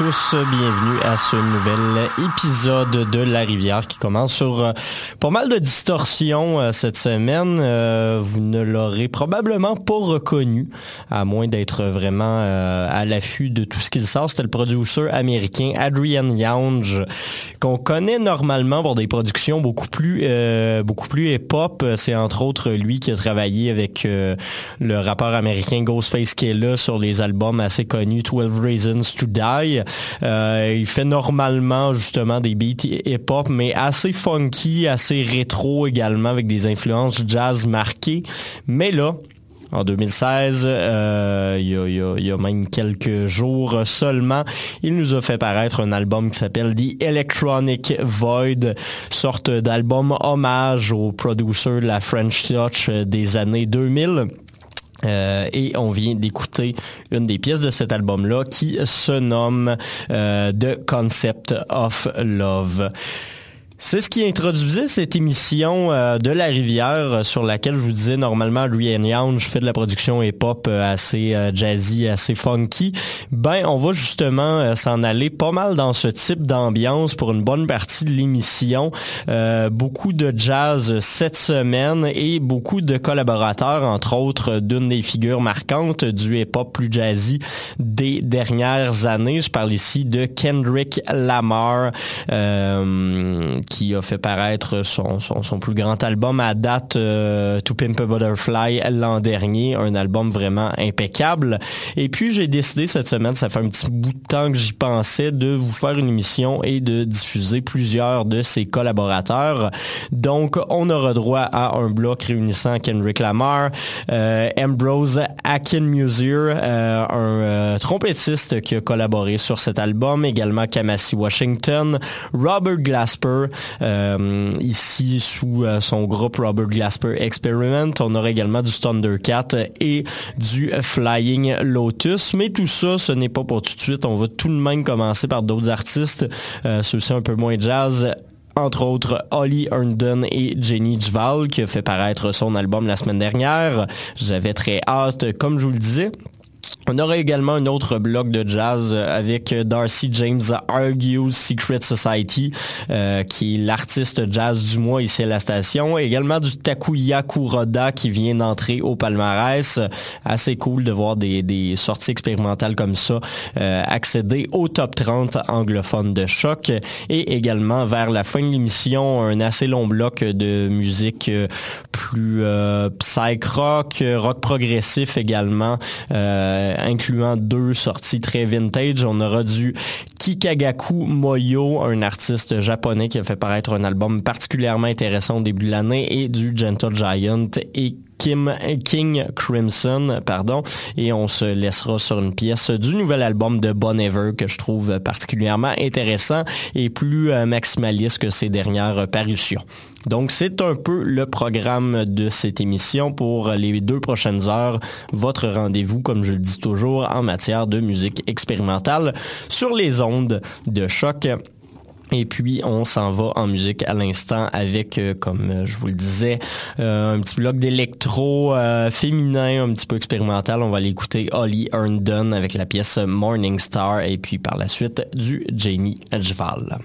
Bienvenue à ce nouvel épisode de La Rivière qui commence sur euh, pas mal de distorsions euh, cette semaine. Euh, vous ne l'aurez probablement pas reconnu, à moins d'être vraiment à l'affût de tout ce qu'il sort. C'était le producteur américain Adrian Younge, qu'on connaît normalement pour des productions beaucoup plus beaucoup plus hip-hop. C'est entre autres lui qui a travaillé avec le rappeur américain Ghostface Killah sur les albums assez connus 12 Reasons to Die euh, il fait normalement justement des beats hip-hop, mais assez funky, assez rétro également, avec des influences jazz marquées. Mais là, en 2016, euh, il, y a, même quelques jours seulement, il nous a fait paraître un album qui s'appelle The Electronic Void, sorte d'album hommage au producer de la French Touch des années 2000. Euh, et on vient d'écouter une des pièces de cet album-là qui se nomme euh, The Concept of Love. C'est ce qui introduisait cette émission euh, de La Rivière euh, sur laquelle je vous disais normalement Rian Young, je fais de la production hip-hop euh, assez jazzy, assez funky. Ben, on va justement s'en aller pas mal dans ce type d'ambiance pour une bonne partie de l'émission. beaucoup de jazz cette semaine et beaucoup de collaborateurs, entre autres d'une des figures marquantes du hip-hop plus jazzy des dernières années. Je parle ici de Kendrick Lamar qui a fait paraître son, son, plus grand album à date, euh, To Pimp a Butterfly, l'an dernier. Un album vraiment impeccable. Et puis, j'ai décidé cette semaine, ça fait un petit bout de temps que j'y pensais, de vous faire une émission et de diffuser plusieurs de ses collaborateurs. Donc, on aura droit à un bloc réunissant Kendrick Lamar, euh, Ambrose Akinmusier, euh, un euh, trompettiste qui a collaboré sur cet album, également Kamasi Washington, Robert Glasper, ici, sous euh, son groupe Robert Glasper Experiment, on aura également du Thundercat et du Flying Lotus. Mais tout ça, ce n'est pas pour tout de suite. On va tout de même commencer par d'autres artistes, euh, ceux-ci un peu moins jazz entre autres Holly Herndon et Jenny Jval qui a fait paraître son album la semaine dernière. J'avais très hâte, comme je vous le disais. On aura également un autre bloc de jazz avec Darcy James Argues Secret Society, euh, qui est l'artiste jazz du mois ici à la station. Également du Takuya Kuroda qui vient d'entrer au palmarès. Assez cool de voir des, sorties expérimentales comme ça euh, accéder au top 30 anglophone de choc. Et également vers la fin de l'émission, un assez long bloc de musique euh, plus psych rock, rock progressif également. Euh, incluant deux sorties très vintage. On aura du Kikagaku Moyo, un artiste japonais qui a fait paraître un album particulièrement intéressant au début de l'année, et du Gentle Giant Kim, King Crimson, pardon, et on se laissera sur une pièce du nouvel album de Bon Ever que je trouve particulièrement intéressant et plus euh, maximaliste que ses dernières parutions. Donc c'est un peu le programme de cette émission pour les deux prochaines heures. Votre rendez-vous, comme je le dis toujours, en matière de musique expérimentale sur les ondes de choc. Et puis on s'en va en musique à l'instant avec, euh, comme euh, je vous le disais, euh, un petit bloc d'électro féminin, un petit peu expérimental. On va aller écouter Holly Herndon avec la pièce Morning Star et puis par la suite du Janie Edgeval.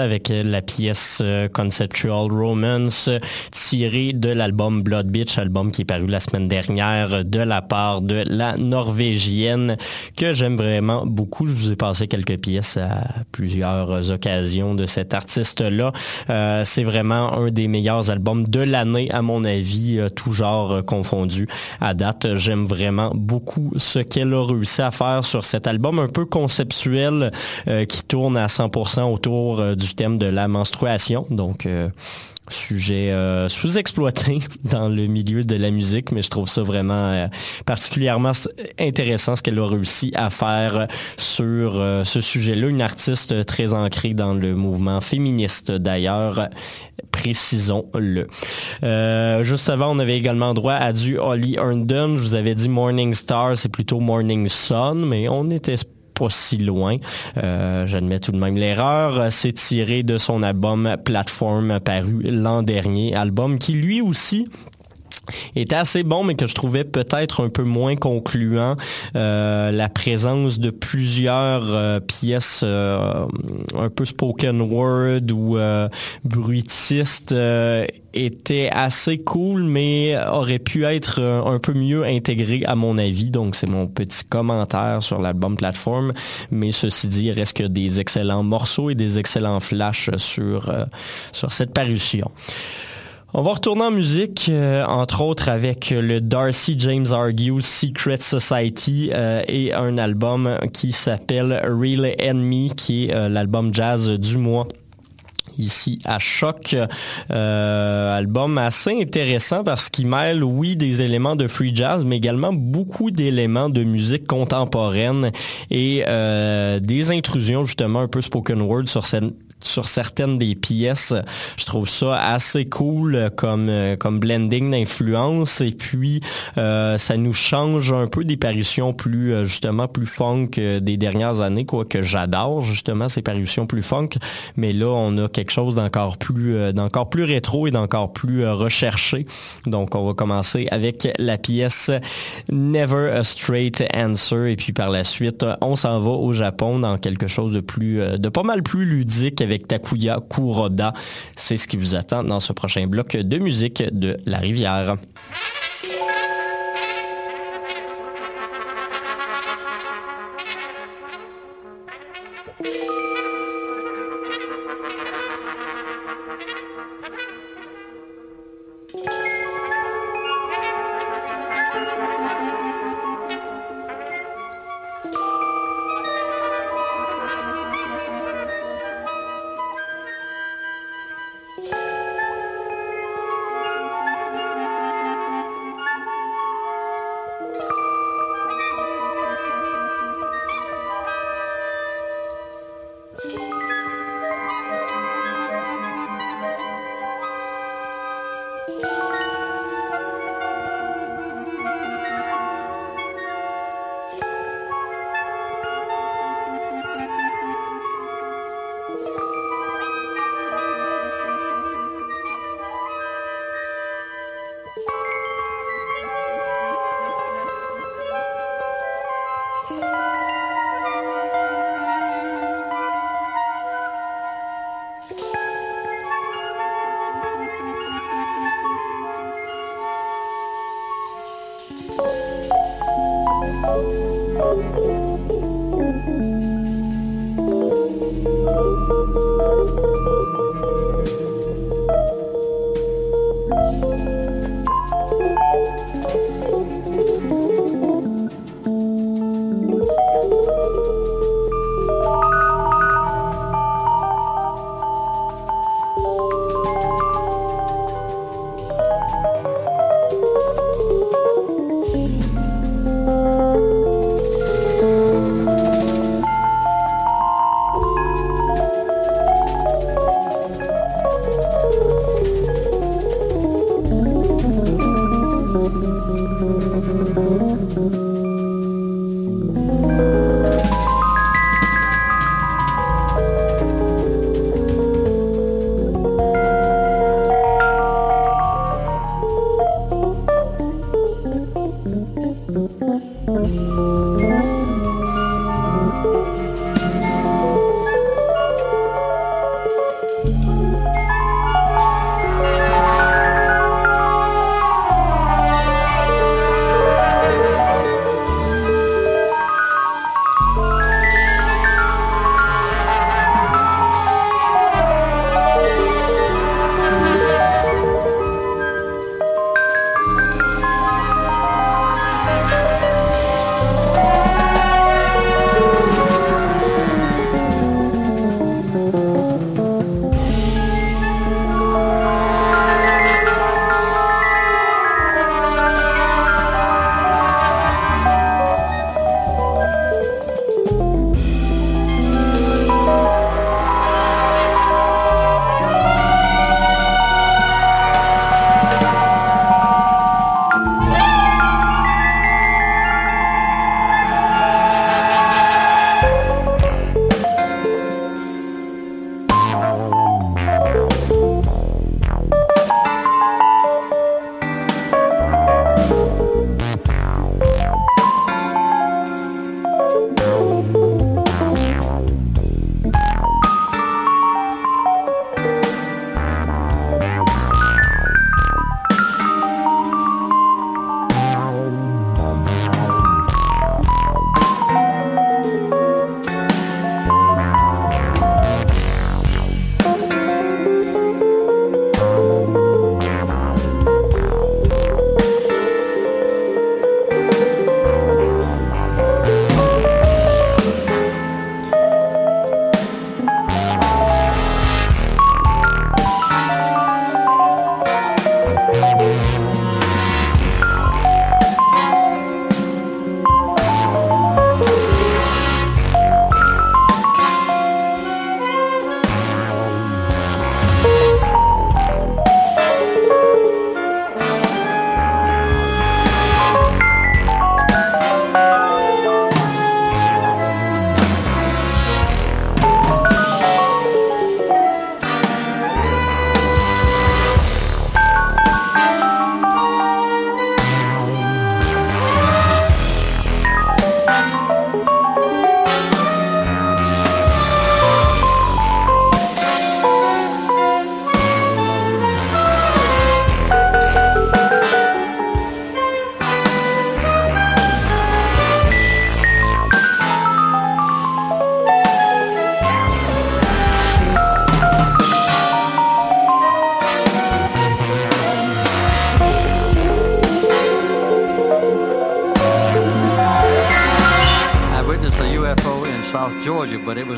Avec la pièce euh, Conceptual Romance tirée de l'album Blood Beach, album qui est paru la semaine dernière de la part de la Norvégienne que j'aime vraiment beaucoup. Je vous ai passé quelques pièces à plusieurs occasions de cet artiste-là. Euh, c'est vraiment un des meilleurs albums de l'année à mon avis, euh, tout genre confondu à date. J'aime vraiment beaucoup ce qu'elle a réussi à faire sur cet album un peu conceptuel euh, qui tourne à 100% autour du thème de la menstruation. Donc sujet euh, sous-exploité dans le milieu de la musique, mais je trouve ça vraiment euh, particulièrement intéressant ce qu'elle a réussi à faire sur euh, ce sujet-là. Une artiste très ancrée dans le mouvement féministe d'ailleurs, précisons-le. Euh, juste avant, on avait également droit à du Holly Herndon. Je vous avais dit Morning Star, c'est plutôt Morning Sun, mais on était pas si loin. Euh, J'admets tout de même l'erreur. C'est tiré de son album Platform paru l'an dernier. Album qui lui aussi était assez bon, mais que je trouvais peut-être un peu moins concluant. Euh, la présence de plusieurs euh, pièces euh, un peu spoken word ou bruitistes était assez cool, mais aurait pu être un peu mieux intégré à mon avis. Donc c'est mon petit commentaire sur l'album Platform. Mais ceci dit, il reste que des excellents morceaux et des excellents flashs sur, sur cette parution. On va retourner en musique, euh, entre autres avec le Darcy James Argue Secret Society euh, et un album qui s'appelle Real Enemy, qui est euh, l'album jazz du mois ici à Choc. Euh, album assez intéressant parce qu'il mêle, oui, des éléments de free jazz, mais également beaucoup d'éléments de musique contemporaine et euh, des intrusions justement un peu spoken word sur cette sur certaines des pièces. Je trouve ça assez cool comme euh, comme blending d'influence et puis euh, ça nous change un peu des parutions plus euh, justement plus funk euh, des dernières années quoi que j'adore justement ces parutions plus funk mais là on a quelque chose d'encore plus euh, d'encore plus rétro et d'encore plus euh, recherché. Donc on va commencer avec la pièce Never a Straight Answer et puis par la suite on s'en va au Japon dans quelque chose de plus euh, de pas mal plus ludique avec Takuya Kuroda. C'est ce qui vous attend dans ce prochain bloc de musique de La Rivière.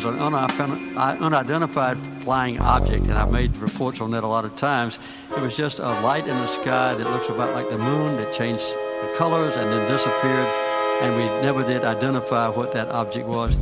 An unidentified flying object, and I've made reports on that a lot of times. It was just a light in the sky that looks about like the moon that changed the colors and then disappeared, and we never did identify what that object was.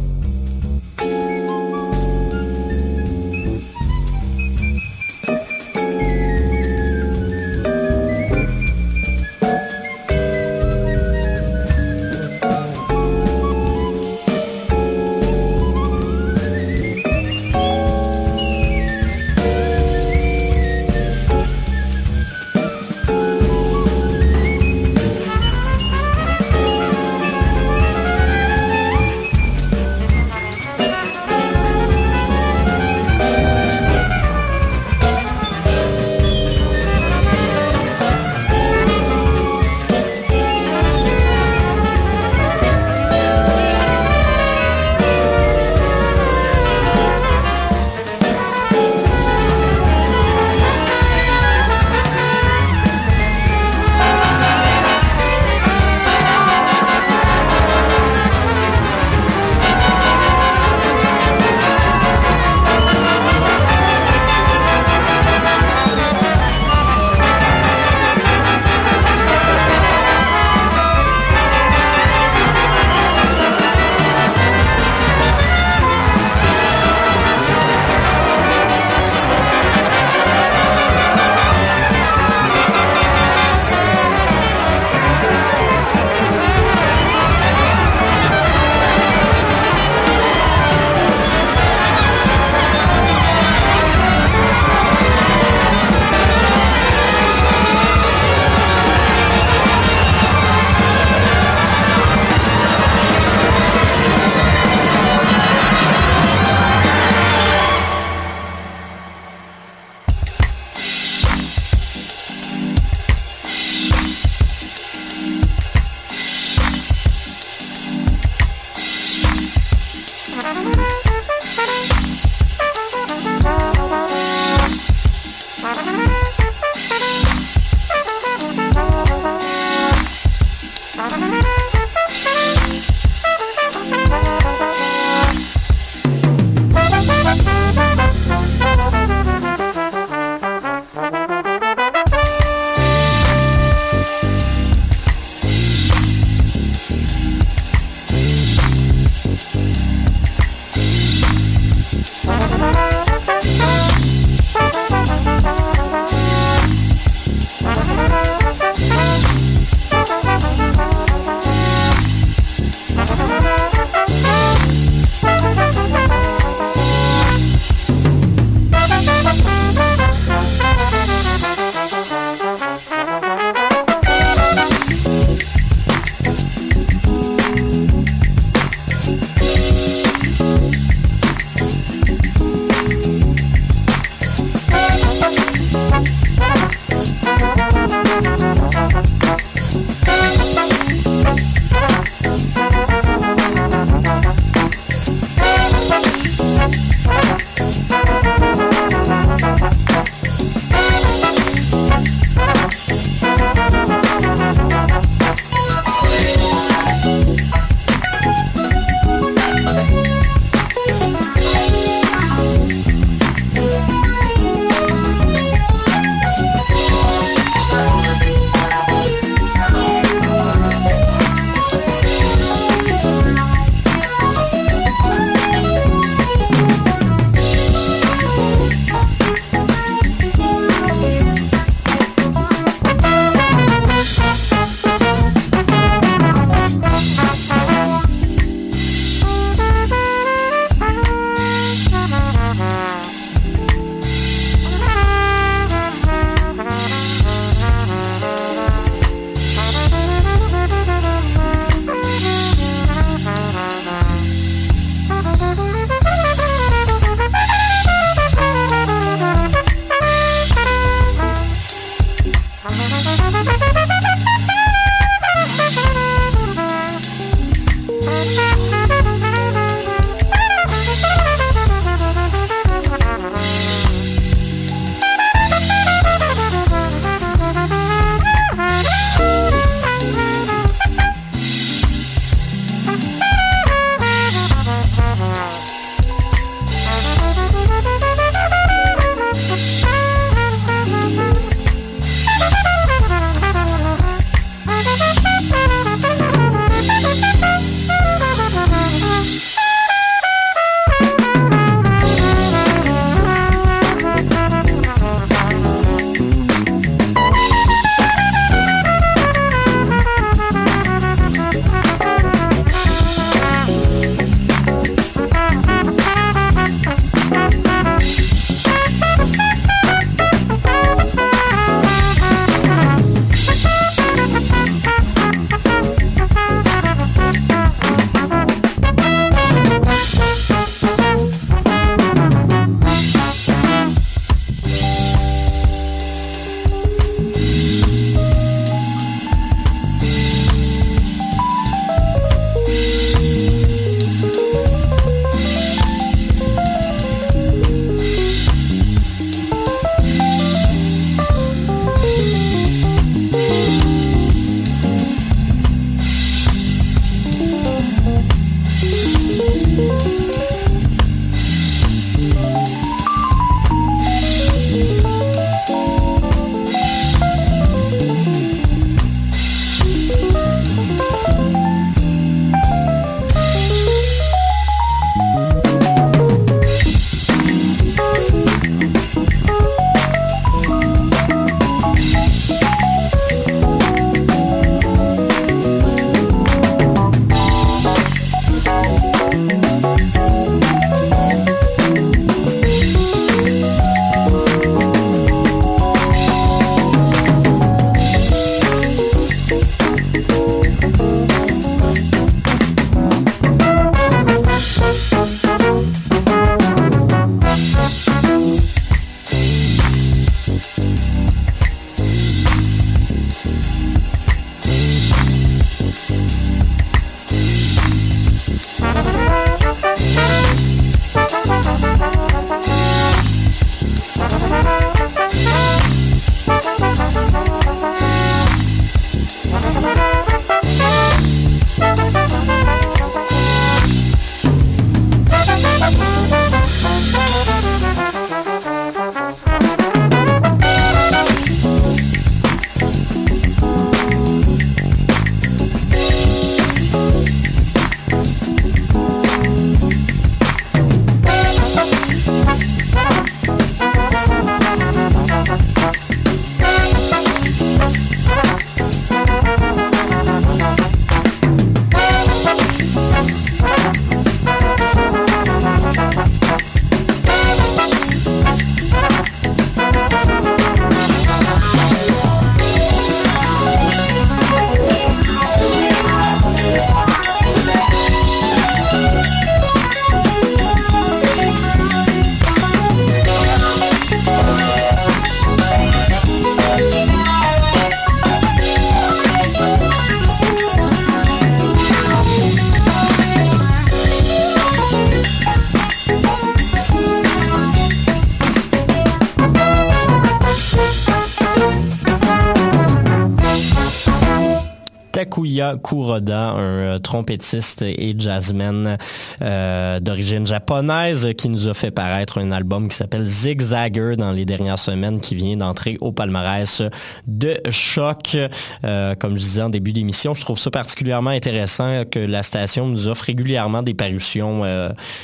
Kuroda, un euh, trompettiste et jazzman euh, d'origine japonaise qui nous a fait paraître un album qui s'appelle Zigzagger dans les dernières semaines qui vient d'entrer au palmarès de choc. Euh, comme je disais en début d'émission, je trouve ça particulièrement intéressant que la station nous offre régulièrement des parutions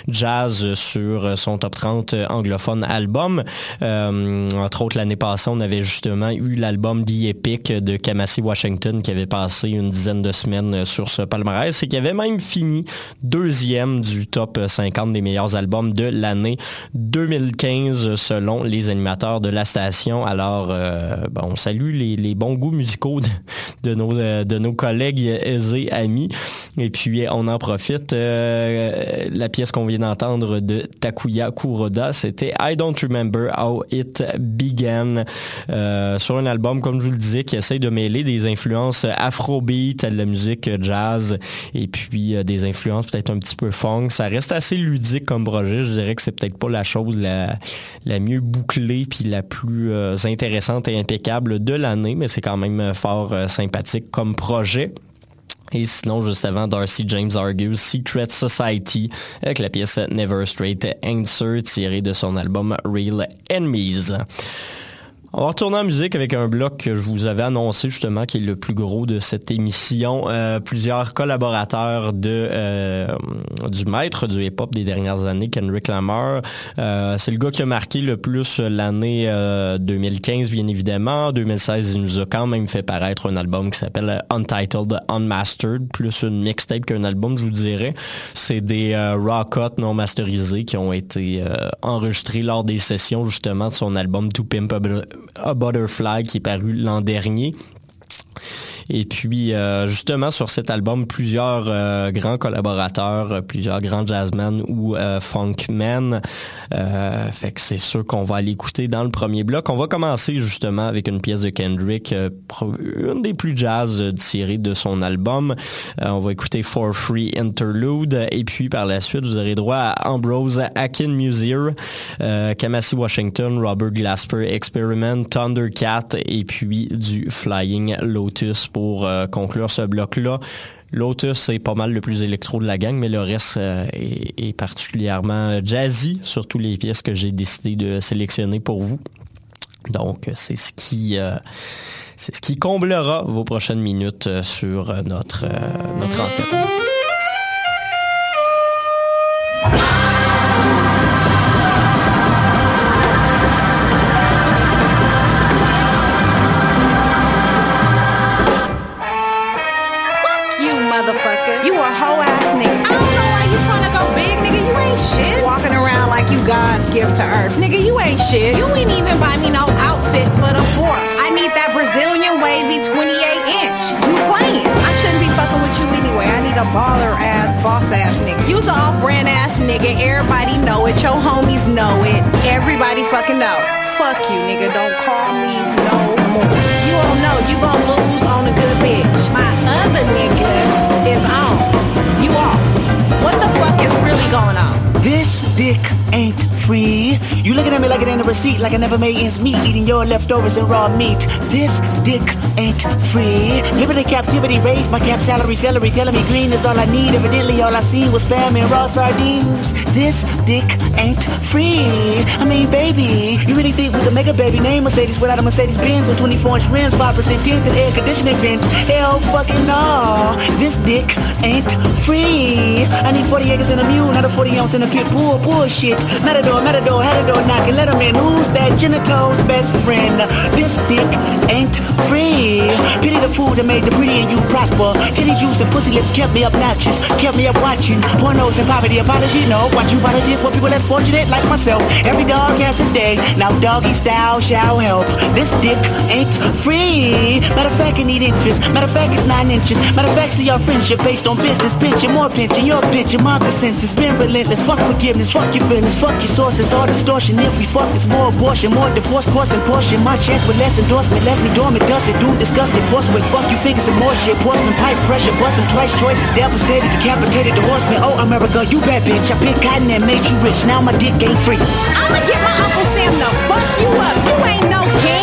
jazz sur son top 30 anglophone album. Entre autres, l'année passée, on avait justement eu l'album The Epic de Kamasi Washington qui avait passé une dizaine de semaines sur ce palmarès et qui avait même fini deuxième du top 50 des meilleurs albums de l'année 2015 selon les animateurs de la station. Alors, euh, on salue les, les bons goûts musicaux de, de nos, euh, de nos collègues aisés amis. Et puis, on en profite. euh, la pièce qu'on vient d'entendre de Takuya Kuroda, c'était I Don't Remember How It Began euh, sur un album, comme je vous le disais, qui essaye de mêler des influences afrobeat à de la musique jazz et puis euh, des influences peut-être un petit peu funk. Ça reste assez ludique comme projet. Je dirais que c'est peut-être pas la chose la, la mieux bouclée puis la plus euh, intéressante et impeccable de l'année, mais c'est quand même euh, fort euh, sympathique comme projet. Et sinon, juste avant, Darcy James Argues Secret Society avec la pièce Never Straight Answer tirée de son album Real Enemies. On va retourner en musique avec un bloc que je vous avais annoncé justement qui est le plus gros de cette émission. Euh, plusieurs collaborateurs de euh, du maître du hip-hop des dernières années, Kendrick Lamar. Euh, c'est le gars qui a marqué le plus l'année euh, 2015 bien évidemment. En 2016, il nous a quand même fait paraître un album qui s'appelle Untitled Unmastered, plus une mixtape qu'un album, je vous dirais. C'est des euh, raw cuts non masterisés qui ont été euh, enregistrés lors des sessions justement de son album To Pimp a, a Butterfly qui est paru l'an dernier. Et puis, euh, justement, sur cet album, plusieurs euh, grands collaborateurs, euh, plusieurs grands jazzmen ou funkmen. Fait que c'est sûr qu'on va aller écouter dans le premier bloc. On va commencer justement avec une pièce de Kendrick, une des plus jazz tirées de son album. On va écouter For Free Interlude. Et puis, par la suite, vous aurez droit à Ambrose Akin Musier, euh, Kamasi Washington, Robert Glasper Experiment, Thundercat et puis du Flying Lotus pour euh, conclure ce bloc-là. Lotus, c'est pas mal le plus électro de la gang, mais le reste euh, est, est particulièrement jazzy, surtout les pièces que j'ai décidé de sélectionner pour vous. Donc, c'est ce qui... euh, c'est ce qui comblera vos prochaines minutes sur notre, notre antenne. God's gift to earth. Nigga, you ain't shit. You ain't even buy me no outfit for the fourth. I need that Brazilian wavy 28 inch. You playing. I shouldn't be fucking with you anyway. I need a baller ass, boss ass nigga. You's a off brand ass nigga. Everybody know it. Your homies know it. Everybody fucking know. Fuck you, nigga. Don't call me no more. You don't know. You gon' lose on a good bitch. My other nigga What the fuck is really going on? This dick ain't free. You looking at me like it ain't a receipt, like I never made ends meet, eating your leftovers and raw meat. This dick ain't free. Living in captivity, raised my cap salary, celery, telling me green is all I need. Evidently, all I seen was spam and raw sardines. This dick ain't free. I mean, baby, you really think we could make a baby name Mercedes without a Mercedes Benz or 24 inch rims, 5% tint and air conditioning vents? Hell fucking no. This dick ain't free. I need 40 acres and a mule, not a 40 ounce in a pit bull. Bullshit. Matador, matador, door knocking, let him in. Who's that genitals best friend? This dick ain't free. Pity the food that made the pretty and you prosper. Titty juice and pussy lips kept me obnoxious, kept me up watching. Pornos and poverty, apology, no. Watch you bite a dick with people less fortunate like myself. Every dog has his day. Now doggy style shall help. This dick ain't free. Matter of fact, it need interest. Matter of fact, it's nine inches. Matter of fact, see your friendship based on business. Pinching more pinching. Your pinching, my consensus. Been relentless. Fuck forgiveness. Fuck your feelings. Fuck your sources. All distortion. If we fuck, it's more abortion. More divorce, and portion. My check with less endorsement. Left me dormant. Dusted. Dude, disgusted. Force with fuck you figures and more shit. Porcelain price pressure. Bust them twice. Choices. Devastated. Decapitated. The horseman. Oh, America, you bad bitch. I picked cotton and made you rich. Now my dick ain't free. I'ma get my Uncle Sam to fuck you up. You ain't no king.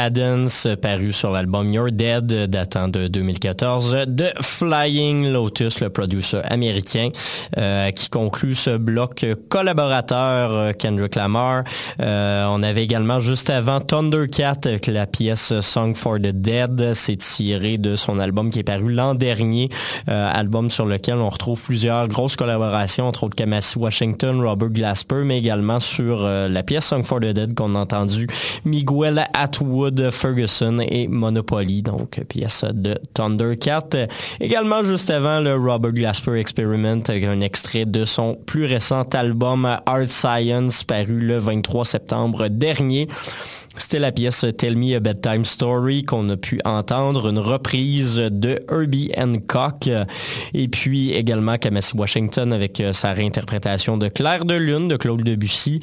Cadence, paru sur l'album You're Dead, datant de 2014, de Flying Lotus, le producer américain, euh, qui conclut ce bloc collaborateur euh, Kendrick Lamar. Euh, on avait également juste avant Thundercat, avec la pièce Song for the Dead. C'est tiré de son album qui est paru l'an dernier, euh, album sur lequel on retrouve plusieurs grosses collaborations, entre autres Kamasi Washington, Robert Glasper, mais également sur euh, la pièce Song for the Dead qu'on a entendu Miguel Atwood, Ferguson et Monopoly, donc euh, pièce de Thundercat. Euh, Également juste avant le Robert Glasper Experiment un extrait de son plus récent album Art Science paru le 23 septembre dernier. C'était la pièce Tell Me a Bedtime Story qu'on a pu entendre, une reprise de Herbie Hancock et puis également Kamasi Washington avec euh, sa réinterprétation de Claire de Lune de Claude Debussy.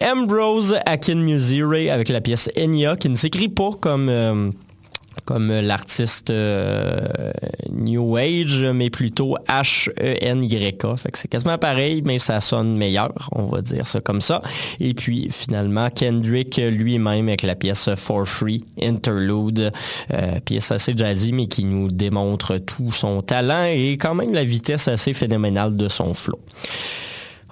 Ambrose Akinmusire avec la pièce Enya qui ne s'écrit pas comme... euh, comme l'artiste euh, New Age, mais plutôt que c'est quasiment pareil, mais ça sonne meilleur, on va dire ça comme ça. Et puis finalement, Kendrick lui-même avec la pièce For Free Interlude, euh, pièce assez jazzy, mais qui nous démontre tout son talent et quand même la vitesse assez phénoménale de son flow.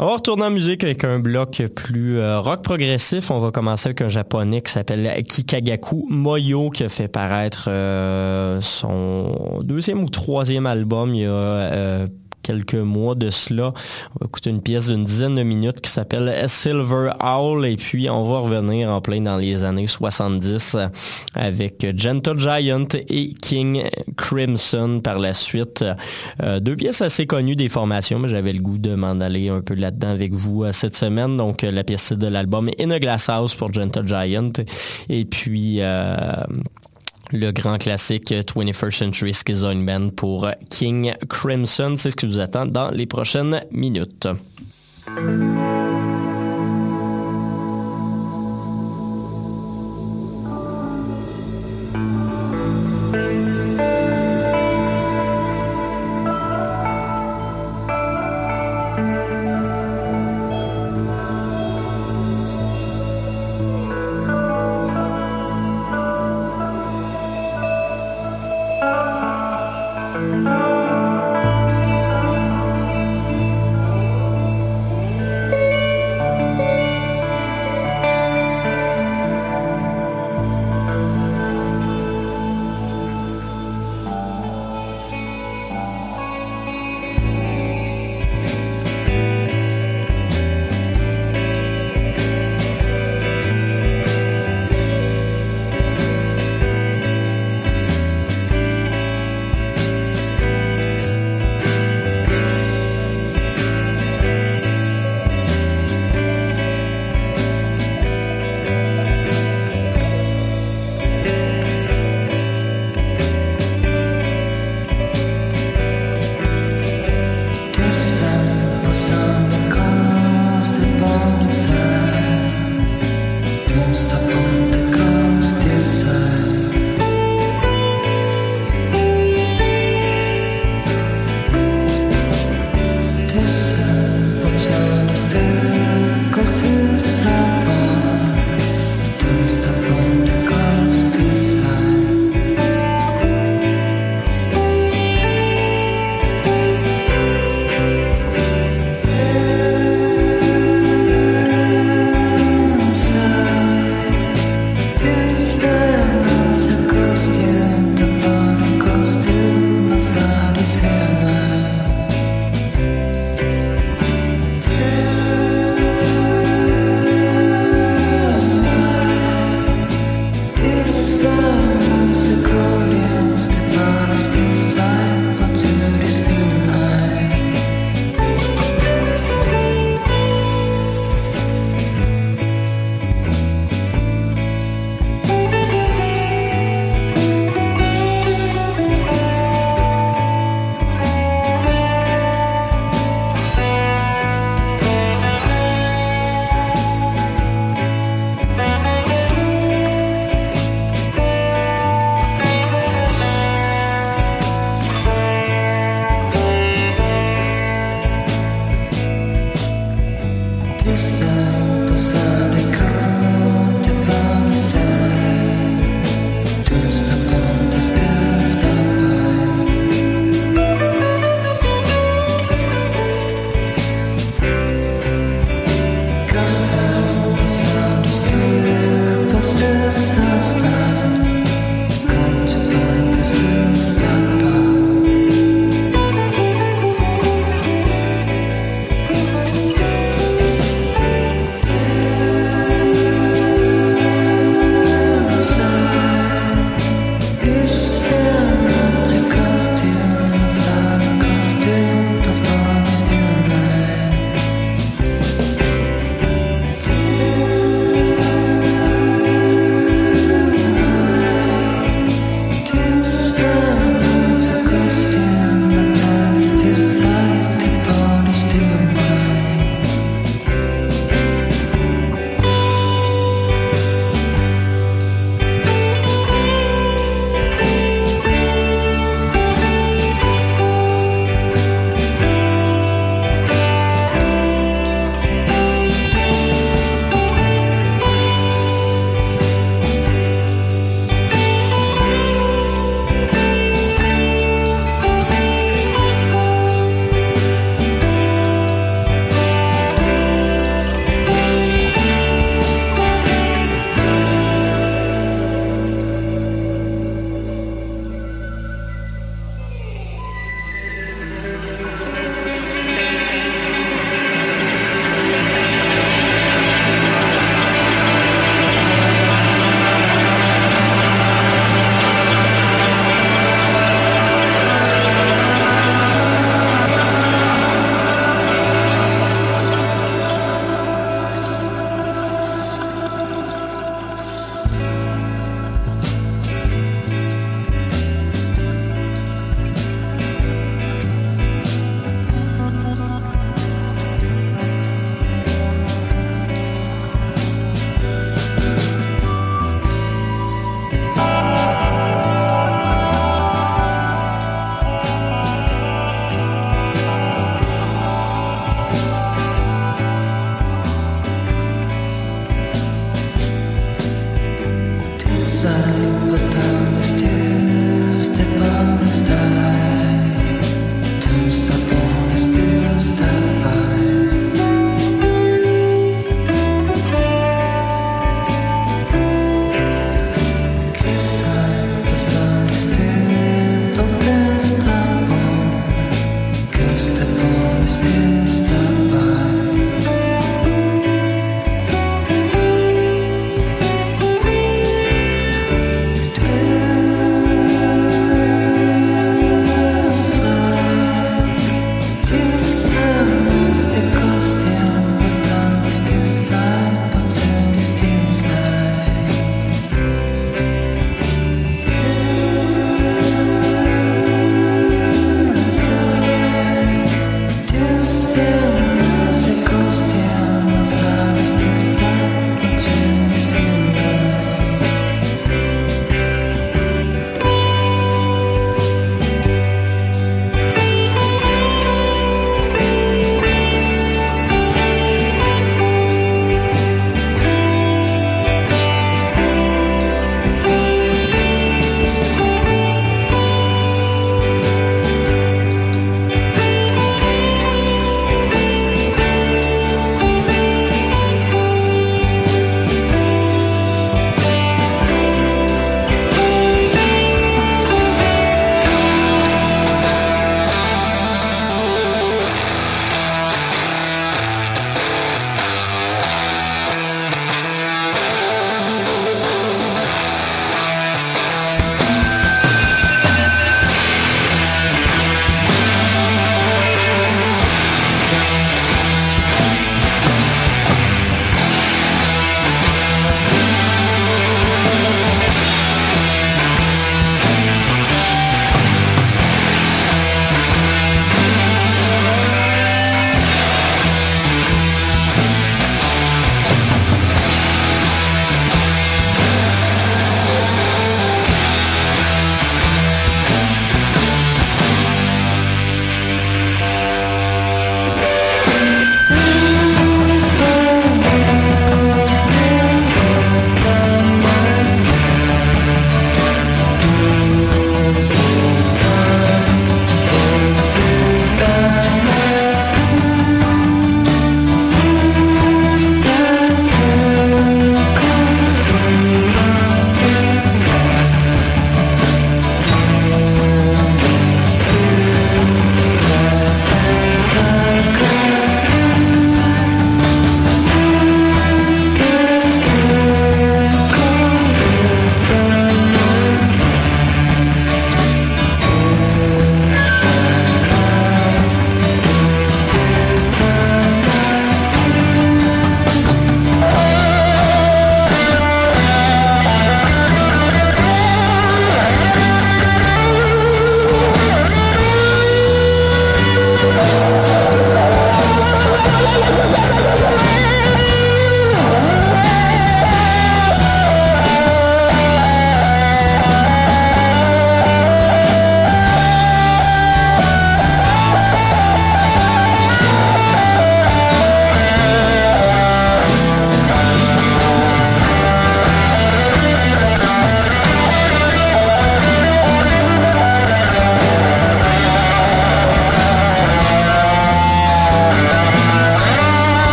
On va retourner en musique avec un bloc plus euh, rock progressif. On va commencer avec un japonais qui s'appelle Kikagaku Moyo qui a fait paraître euh, son deuxième ou troisième album il y a euh, quelques mois de cela. On va écouter une pièce d'une dizaine de minutes qui s'appelle Silver Owl et puis on va revenir en plein dans les années 70 euh, avec Gentle Giant et King Crimson par la suite. Euh, deux pièces assez connues des formations, mais j'avais le goût de m'en aller un peu là-dedans avec vous euh, cette semaine. Donc euh, la pièce de l'album In a Glass House pour Gentle Giant et puis le grand classique 21st Century Schizoid Band pour King Crimson. C'est ce qui vous attend dans les prochaines minutes.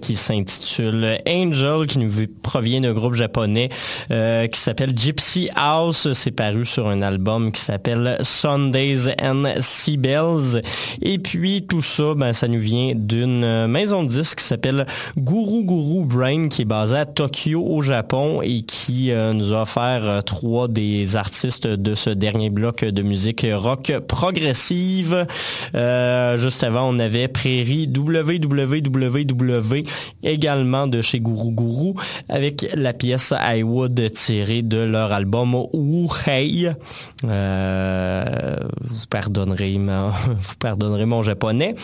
Qui s'intitule Angel, qui nous provient d'un groupe japonais euh, qui s'appelle Gypsy House. C'est paru sur un album qui s'appelle Sundays and Sea Bells. Et puis tout ça, ben, ça nous vient d'une maison de disques qui s'appelle Guru Guru Brain, qui est basée à Tokyo au Japon et qui euh, nous a offert euh, trois des artistes de ce dernier bloc de musique rock progressive. Euh, juste avant, on avait Prairie WWW également de chez Guru Guru avec la pièce I Would tirée de leur album Wu Hei. Euh, vous pardonnerez ma- vous pardonnerez mon japonais.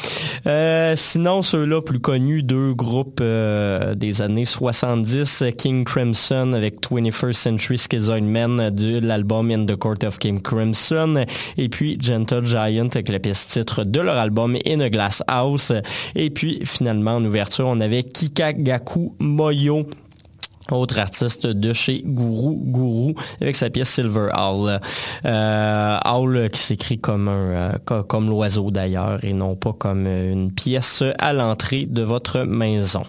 Euh, sinon, ceux-là plus connus, deux groupes euh, des années 70, King Crimson avec 21st Century Schizoid Man de l'album In the Court of King Crimson, et puis Gentle Giant avec la pièce titre de leur album In a Glass House. Et puis finalement, en ouverture, on avait Kikagaku Moyo autre artiste de chez Guru Guru avec sa pièce Silver Owl. Euh, Owl qui s'écrit comme un euh, co- comme l'oiseau d'ailleurs et non pas comme une pièce à l'entrée de votre maison.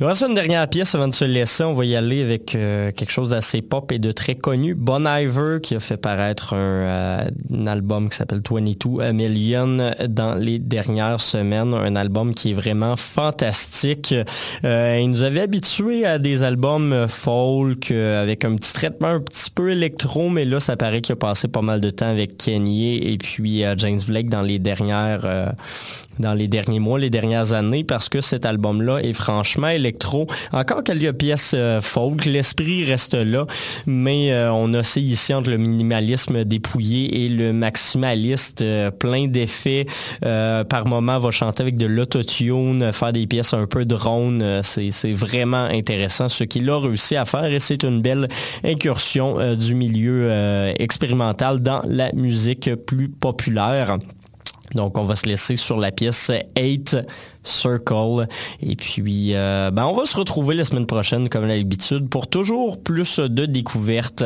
Nous reste une dernière pièce avant de se laisser. On va y aller avec euh, quelque chose d'assez pop et de très connu. Bon Iver qui a fait paraître un, euh, album qui s'appelle 22 A Million dans les dernières semaines. Un album qui est vraiment fantastique. Euh, il nous avait habitués à des albums folk avec un petit traitement un petit peu électro, mais là, ça paraît qu'il a passé pas mal de temps avec Kanye et puis James Blake dans les dernières... dans les derniers mois, les dernières années, parce que cet album-là est franchement électro. Encore quelques pièces euh, folk, l'esprit reste là, mais euh, on oscille ici entre le minimalisme dépouillé et le maximaliste euh, plein d'effets. Euh, par moment, va chanter avec de l'autotune, faire des pièces un peu drone. Euh, c'est, vraiment intéressant ce qu'il a réussi à faire et c'est une belle incursion du milieu expérimental dans la musique plus populaire. Donc, on va se laisser sur la pièce 8 Circle. Et puis, euh, ben, on va se retrouver la semaine prochaine, comme d'habitude, pour toujours plus de découvertes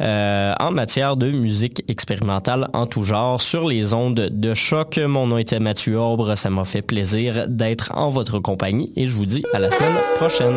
euh, en matière de musique expérimentale en tout genre sur les ondes de choc. Mon nom était Mathieu Orbre. Ça m'a fait plaisir d'être en votre compagnie et je vous dis à la semaine prochaine.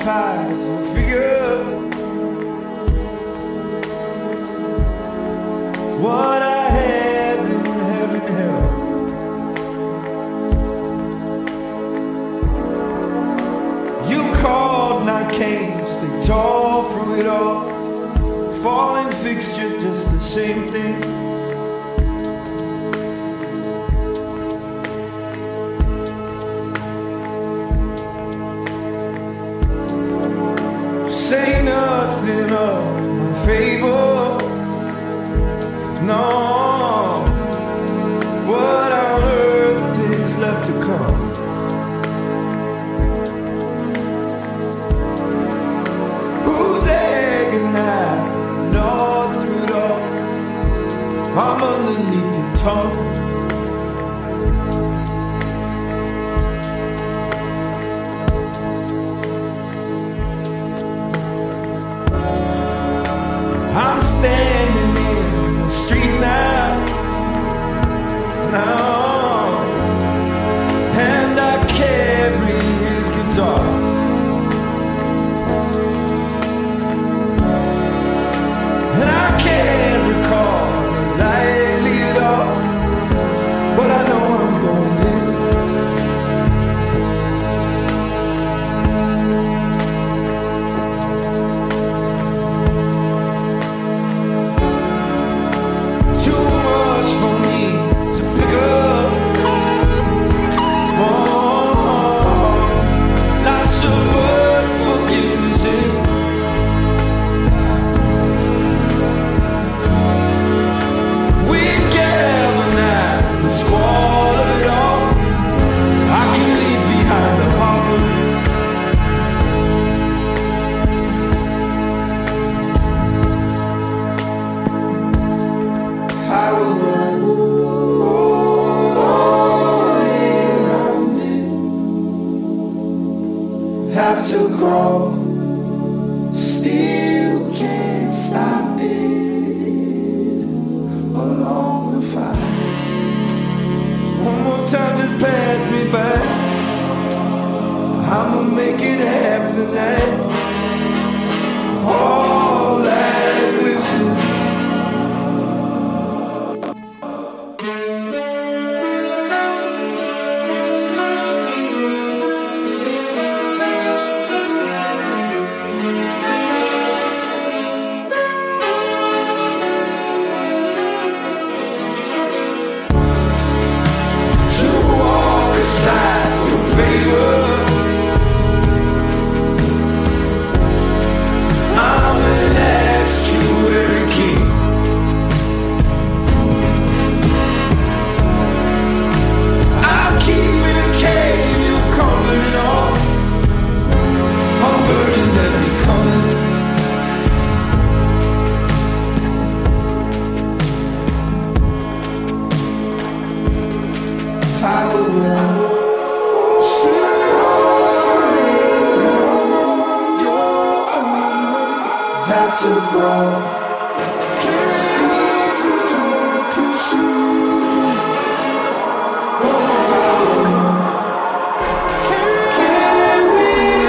Philosophize and figure what I have in heaven held. You called, not came, stay tall through it all. Falling fixture, just the same thing. talk